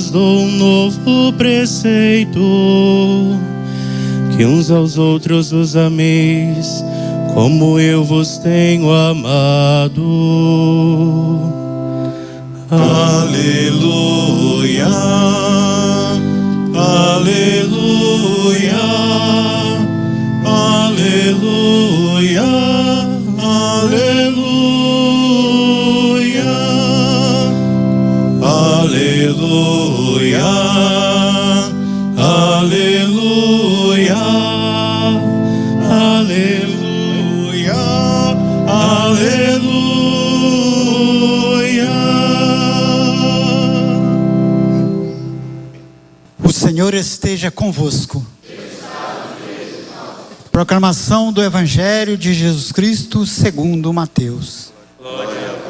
vos dou um novo preceito, que uns aos outros vos ameis, como eu vos tenho amado. Aleluia, aleluia, aleluia, aleluia, aleluia, Senhor esteja convosco. Proclamação do Evangelho de Jesus Cristo segundo Mateus. Glória a.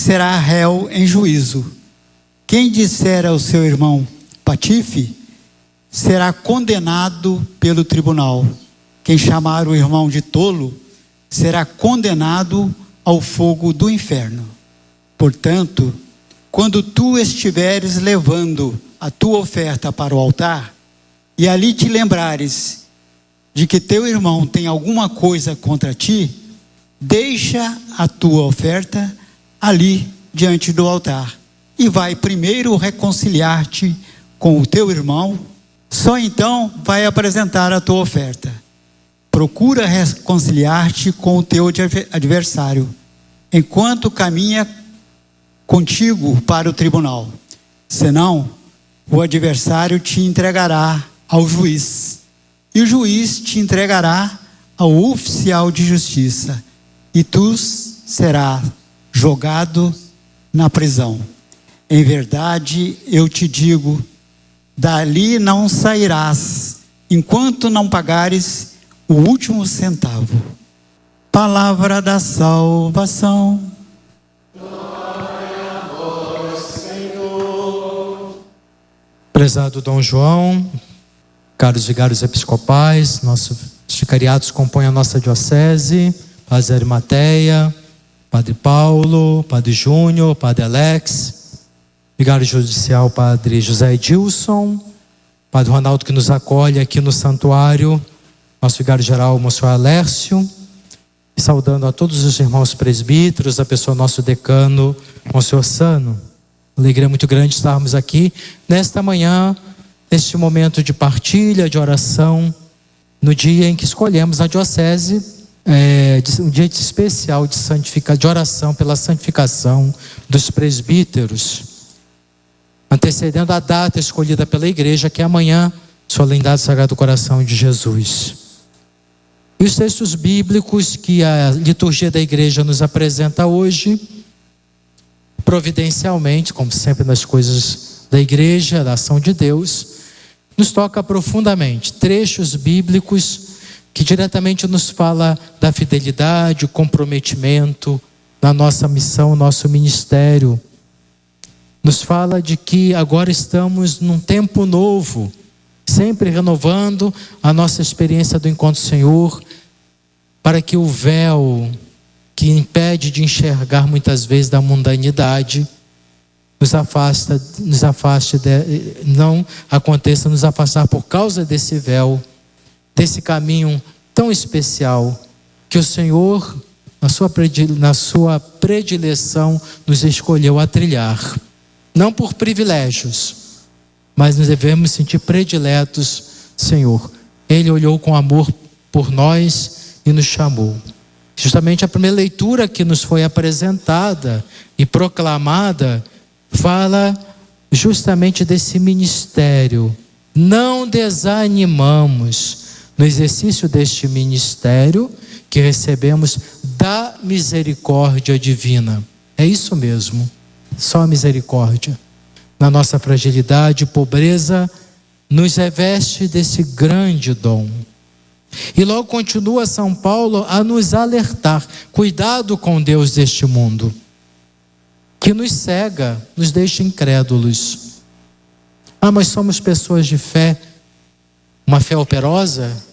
será réu em juízo. Quem disser ao seu irmão patife será condenado pelo tribunal. Quem chamar o irmão de tolo será condenado ao fogo do inferno. Portanto, quando tu estiveres levando a tua oferta para o altar, e ali te lembrares de que teu irmão tem alguma coisa contra ti, deixa a tua oferta ali diante do altar e vai primeiro reconciliar-te com o teu irmão, só então vai apresentar a tua oferta. Procura reconciliar-te com o teu adver- adversário, enquanto caminha contigo para o tribunal. Senão, o adversário te entregará ao juiz, e o juiz te entregará ao oficial de justiça, e tu serás jogado na prisão. Em verdade, eu te digo, dali não sairás, enquanto não pagares o último centavo. Palavra da salvação. Prezado Dom João, caros vigários episcopais, nossos vicariatos compõem a nossa diocese, Padre Arimateia, Padre Paulo, Padre Júnior, Padre Alex, vigário judicial Padre José Edilson, Padre Ronaldo que nos acolhe aqui no santuário, nosso vigário geral, Monsenhor Alércio, saudando a todos os irmãos presbíteros, a pessoa nosso decano, Monsenhor Sano. Alegria muito grande estarmos aqui nesta manhã, neste momento de partilha, de oração, no dia em que escolhemos a diocese, é, um dia especial de, de oração pela santificação dos presbíteros, antecedendo a data escolhida pela igreja, que é amanhã, solenidade do Coração de Jesus. E os textos bíblicos que a liturgia da igreja nos apresenta hoje, providencialmente, como sempre nas coisas da igreja, da ação de Deus, nos toca profundamente trechos bíblicos que diretamente nos fala da fidelidade, o comprometimento na nossa missão, nosso ministério. Nos fala de que agora estamos num tempo novo, sempre renovando a nossa experiência do encontro com o Senhor, para que o véu que impede de enxergar muitas vezes da mundanidade nos afasta, nos afaste, de, não aconteça nos afastar por causa desse véu, desse caminho tão especial que o Senhor, na sua, na sua predileção, nos escolheu a trilhar. Não por privilégios, mas nos devemos sentir prediletos, Senhor. Ele olhou com amor por nós e nos chamou. Justamente a primeira leitura que nos foi apresentada e proclamada fala justamente desse ministério não desanimamos no exercício deste ministério que recebemos da misericórdia divina. É isso mesmo, só a misericórdia. Na nossa fragilidade e pobreza, nos reveste desse grande dom. E logo continua São Paulo a nos alertar: cuidado com Deus deste mundo, que nos cega, nos deixa incrédulos. Ah, mas somos pessoas de fé, uma fé operosa,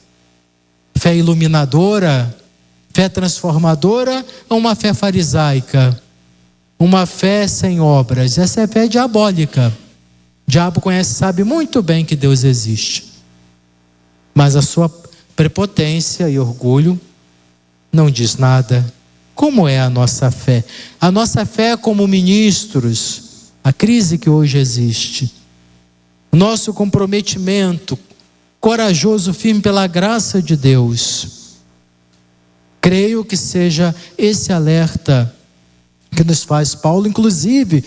fé iluminadora, fé transformadora ou uma fé farisaica? Uma fé sem obras. Essa é fé diabólica. O diabo conhece, sabe muito bem que Deus existe. Mas a sua prepotência e orgulho não diz nada. Como é a nossa fé? A nossa fé como ministros, a crise que hoje existe nosso comprometimento corajoso, firme pela graça de Deus. Creio que seja esse alerta que nos faz Paulo, inclusive,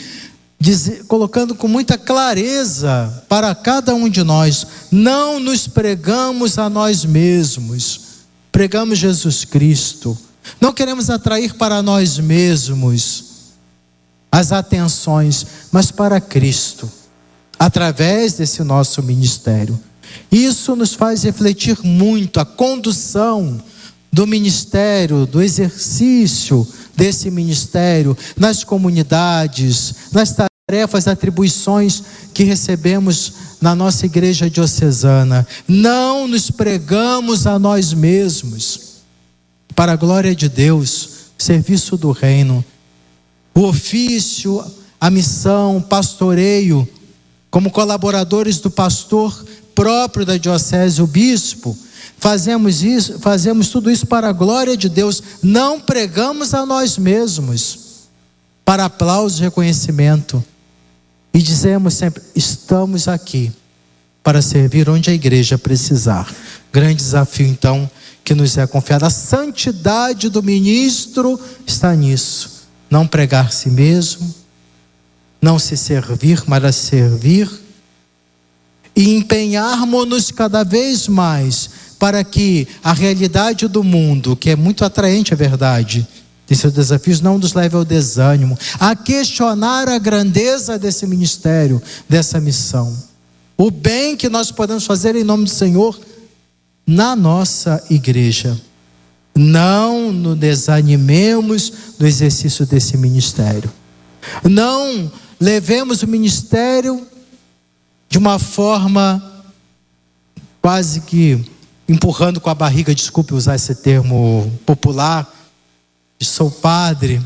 colocando com muita clareza para cada um de nós: não nos pregamos a nós mesmos, pregamos Jesus Cristo. Não queremos atrair para nós mesmos as atenções, mas para Cristo através desse nosso ministério. Isso nos faz refletir muito a condução do ministério, do exercício desse ministério nas comunidades, nas tarefas, atribuições que recebemos na nossa igreja diocesana. Não nos pregamos a nós mesmos. Para a glória de Deus, serviço do reino, o ofício, a missão, o pastoreio como colaboradores do pastor próprio da diocese, o bispo, fazemos isso, fazemos tudo isso para a glória de Deus, não pregamos a nós mesmos para aplauso e reconhecimento. E dizemos sempre: estamos aqui para servir onde a igreja precisar. Grande desafio, então, que nos é confiado. A santidade do ministro está nisso. Não pregar si mesmo, não se servir, mas a servir, e empenharmos-nos cada vez mais para que a realidade do mundo, que é muito atraente, é verdade, desses desafios, não nos leve ao desânimo, a questionar a grandeza desse ministério, dessa missão. O bem que nós podemos fazer em nome do Senhor na nossa igreja. Não nos desanimemos no exercício desse ministério. Não levemos o ministério de uma forma quase que empurrando com a barriga, desculpe usar esse termo popular, sou padre,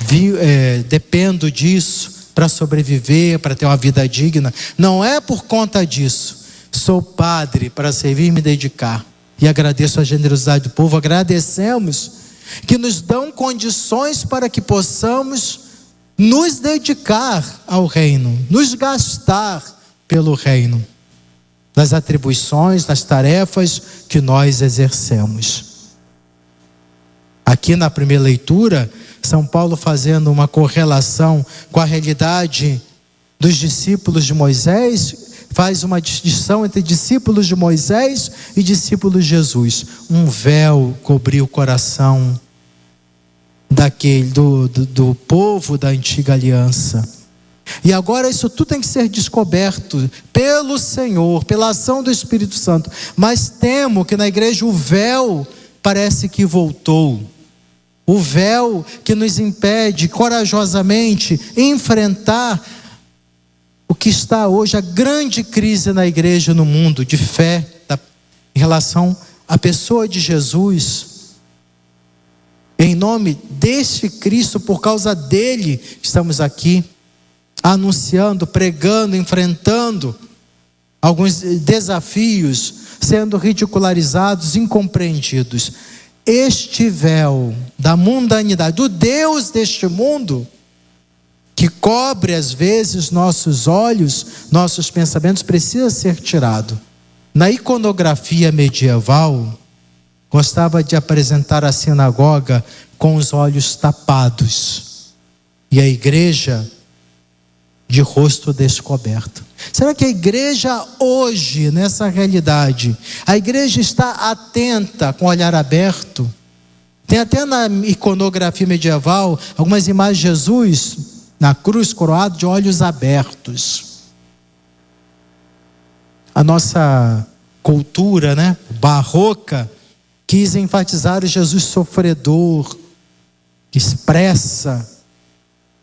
vi, é, dependo disso para sobreviver, para ter uma vida digna. Não é por conta disso. Sou padre para servir e me dedicar. E agradeço a generosidade do povo, agradecemos que nos dão condições para que possamos nos dedicar ao reino, nos gastar pelo reino, nas atribuições, nas tarefas que nós exercemos. Aqui na primeira leitura, São Paulo fazendo uma correlação com a realidade dos discípulos de Moisés, faz uma distinção entre discípulos de Moisés e discípulos de Jesus. Um véu cobriu o coração daquele do, do, do povo da antiga aliança. E agora isso tudo tem que ser descoberto pelo Senhor, pela ação do Espírito Santo. Mas temo que na igreja o véu parece que voltou. O véu que nos impede corajosamente enfrentar o que está hoje a grande crise na igreja no mundo de fé da, em relação à pessoa de Jesus em nome deste Cristo, por causa dele, estamos aqui anunciando, pregando, enfrentando alguns desafios, sendo ridicularizados, incompreendidos. Este véu da mundanidade, do Deus deste mundo, que cobre às vezes nossos olhos, nossos pensamentos, precisa ser tirado. Na iconografia medieval, gostava de apresentar a sinagoga com os olhos tapados e a igreja de rosto descoberto. Será que a igreja hoje, nessa realidade, a igreja está atenta com o olhar aberto? Tem até na iconografia medieval algumas imagens de Jesus na cruz coroado de olhos abertos. A nossa cultura, né, barroca, quis enfatizar o Jesus sofredor, que expressa,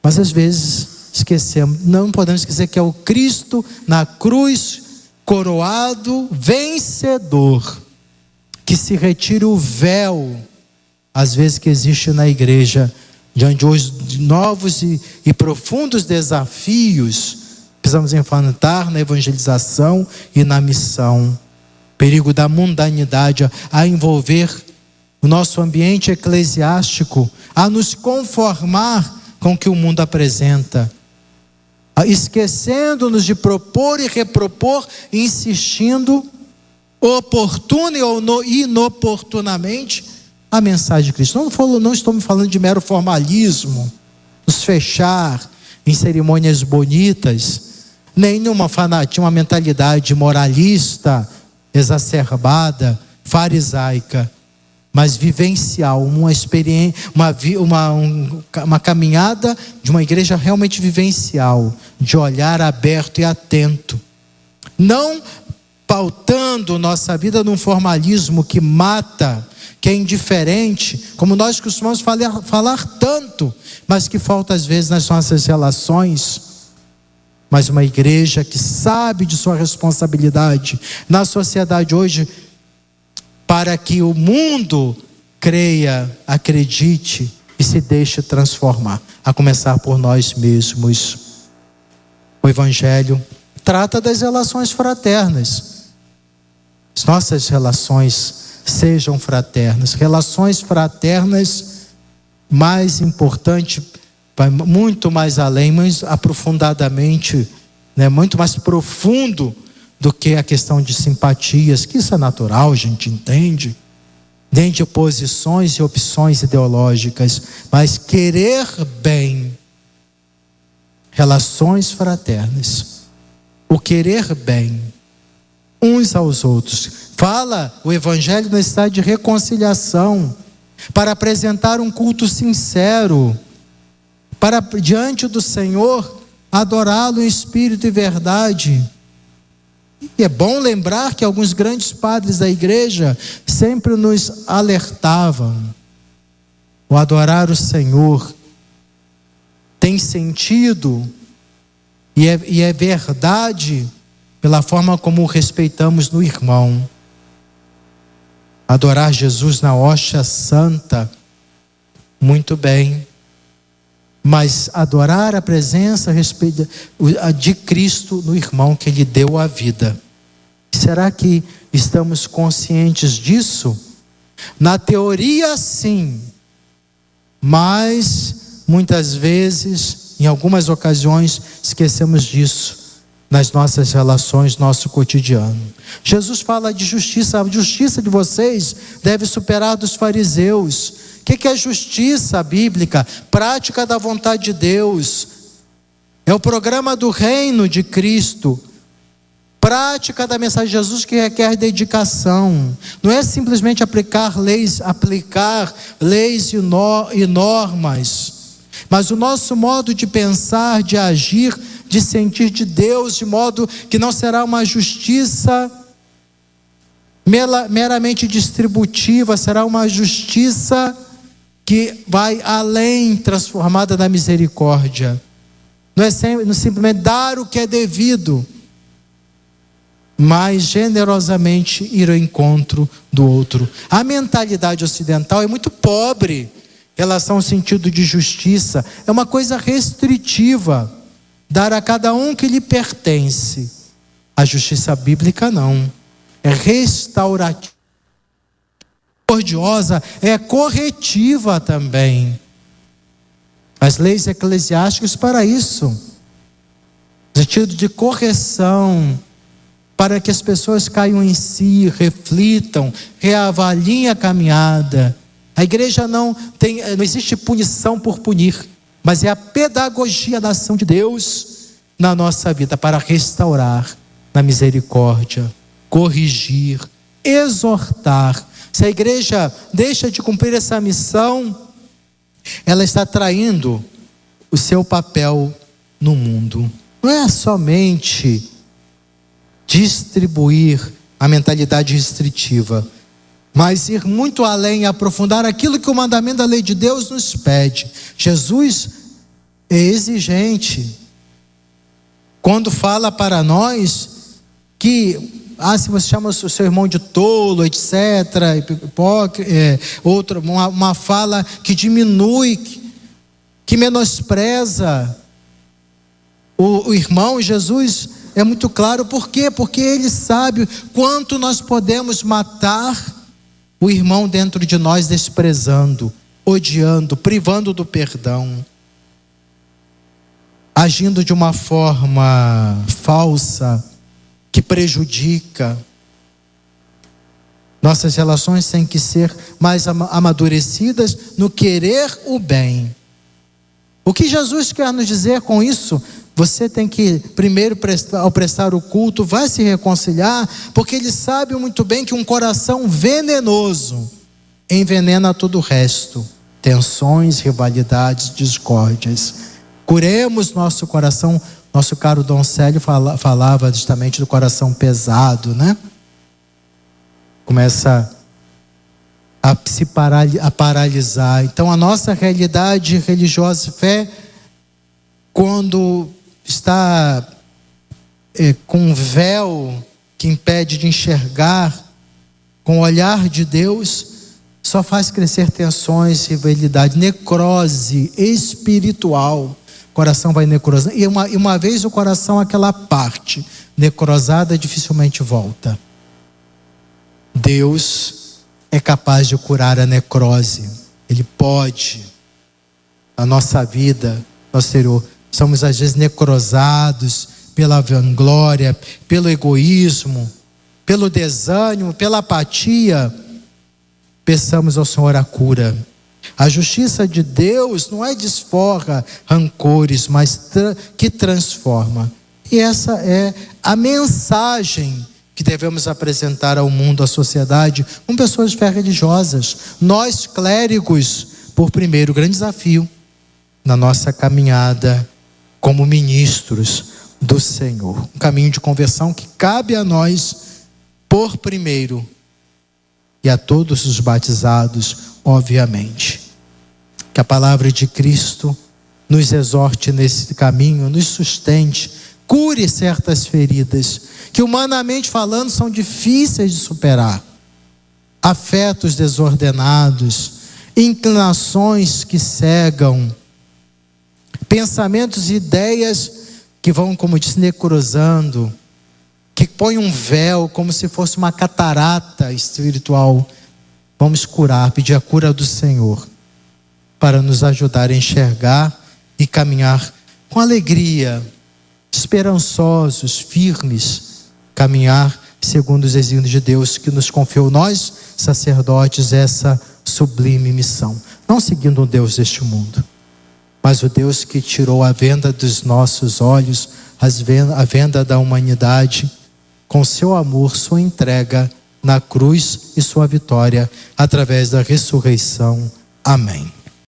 mas às vezes esquecemos, não podemos esquecer que é o Cristo na cruz, coroado, vencedor, que se retira o véu, às vezes que existe na igreja, diante de novos e, e profundos desafios, precisamos enfrentar na evangelização e na missão. Perigo da mundanidade a envolver o nosso ambiente eclesiástico, a nos conformar com o que o mundo apresenta esquecendo-nos de propor e repropor, insistindo oportuna ou inoportunamente a mensagem de Cristo. Não, falo, não estou me falando de mero formalismo, nos fechar em cerimônias bonitas, nem numa fanatismo, uma mentalidade moralista, exacerbada, farisaica mas vivencial, uma experiência, uma, uma, um, uma caminhada de uma igreja realmente vivencial, de olhar aberto e atento. Não pautando nossa vida num formalismo que mata, que é indiferente, como nós costumamos falar, falar tanto, mas que falta às vezes nas nossas relações. Mas uma igreja que sabe de sua responsabilidade na sociedade hoje para que o mundo creia, acredite e se deixe transformar, a começar por nós mesmos. O Evangelho trata das relações fraternas. As nossas relações sejam fraternas. Relações fraternas, mais importante, vai muito mais além, mais aprofundadamente, né, muito mais profundo do que a questão de simpatias, que isso é natural, a gente entende, nem de posições e opções ideológicas, mas querer bem, relações fraternas, o querer bem uns aos outros. Fala o Evangelho no estado de reconciliação, para apresentar um culto sincero, para diante do Senhor adorá-lo em espírito e verdade. E é bom lembrar que alguns grandes padres da igreja sempre nos alertavam: o adorar o Senhor tem sentido e é, e é verdade pela forma como o respeitamos no irmão. Adorar Jesus na hoxa santa, muito bem mas adorar a presença de Cristo no irmão que lhe deu a vida. Será que estamos conscientes disso? Na teoria, sim, mas muitas vezes, em algumas ocasiões, esquecemos disso nas nossas relações, nosso cotidiano. Jesus fala de justiça, a justiça de vocês deve superar a dos fariseus. O que é justiça bíblica? Prática da vontade de Deus. É o programa do reino de Cristo. Prática da mensagem de Jesus que requer dedicação. Não é simplesmente aplicar leis, aplicar leis e, no, normas. Mas o nosso modo de pensar, de agir, de sentir de Deus, de modo que não será uma justiça meramente distributiva, será uma justiça que vai além, transformada na misericórdia. Não é simplesmente dar o que é devido, mas generosamente ir ao encontro do outro. A mentalidade ocidental é muito pobre em relação ao sentido de justiça, é uma coisa restritiva, dar a cada um que lhe pertence. A justiça bíblica não, é restaurativa misericordiosa é corretiva também. As leis eclesiásticas para isso, no sentido de correção, para que as pessoas caiam em si, reflitam, reavaliem a caminhada. A igreja não tem, não existe punição por punir, mas é a pedagogia da ação de Deus na nossa vida para restaurar na misericórdia, corrigir, exortar. Se a igreja deixa de cumprir essa missão, ela está traindo o seu papel no mundo. Não é somente distribuir a mentalidade restritiva, mas ir muito além e aprofundar aquilo que o mandamento da lei de Deus nos pede. Jesus é exigente quando fala para nós que ah, se você chama o seu irmão de tolo, etc., é, outra, uma, uma fala que diminui, que, que menospreza o, o irmão, Jesus é muito claro, por quê? Porque ele sabe quanto nós podemos matar o irmão dentro de nós, desprezando, odiando, privando do perdão, agindo de uma forma falsa, que prejudica. Nossas relações têm que ser mais amadurecidas no querer o bem. O que Jesus quer nos dizer com isso? Você tem que, primeiro, ao prestar o culto, vai se reconciliar, porque ele sabe muito bem que um coração venenoso envenena todo o resto: tensões, rivalidades, discórdias. Curemos nosso coração. Nosso caro Dom Célio fala, falava justamente do coração pesado, né? Começa a se a paralisar. Então, a nossa realidade religiosa e fé, quando está é, com um véu que impede de enxergar, com o olhar de Deus, só faz crescer tensões, rivalidade, necrose espiritual. Coração vai necrosando. E uma, e uma vez o coração, aquela parte necrosada, dificilmente volta. Deus é capaz de curar a necrose. Ele pode. A nossa vida, nosso Senhor somos às vezes necrosados pela vanglória, pelo egoísmo, pelo desânimo, pela apatia. Peçamos ao Senhor a cura. A justiça de Deus não é desforra rancores, mas tra que transforma. E essa é a mensagem que devemos apresentar ao mundo, à sociedade, com pessoas de fé religiosas. Nós, clérigos, por primeiro, grande desafio na nossa caminhada como ministros do Senhor. Um caminho de conversão que cabe a nós por primeiro e a todos os batizados, obviamente. Que a palavra de Cristo nos exorte nesse caminho, nos sustente, cure certas feridas que humanamente falando são difíceis de superar. Afetos desordenados, inclinações que cegam, pensamentos e ideias que vão, como disse, necrosando, que põem um véu como se fosse uma catarata espiritual. Vamos curar, pedir a cura do Senhor, para nos ajudar a enxergar e caminhar com alegria, esperançosos, firmes, caminhar segundo os desígnios de Deus que nos confiou, nós, sacerdotes, essa sublime missão, não seguindo um Deus deste mundo mas o Deus que tirou a venda dos nossos olhos, a venda da humanidade, com seu amor, sua entrega na cruz e sua vitória através da ressurreição. Amém.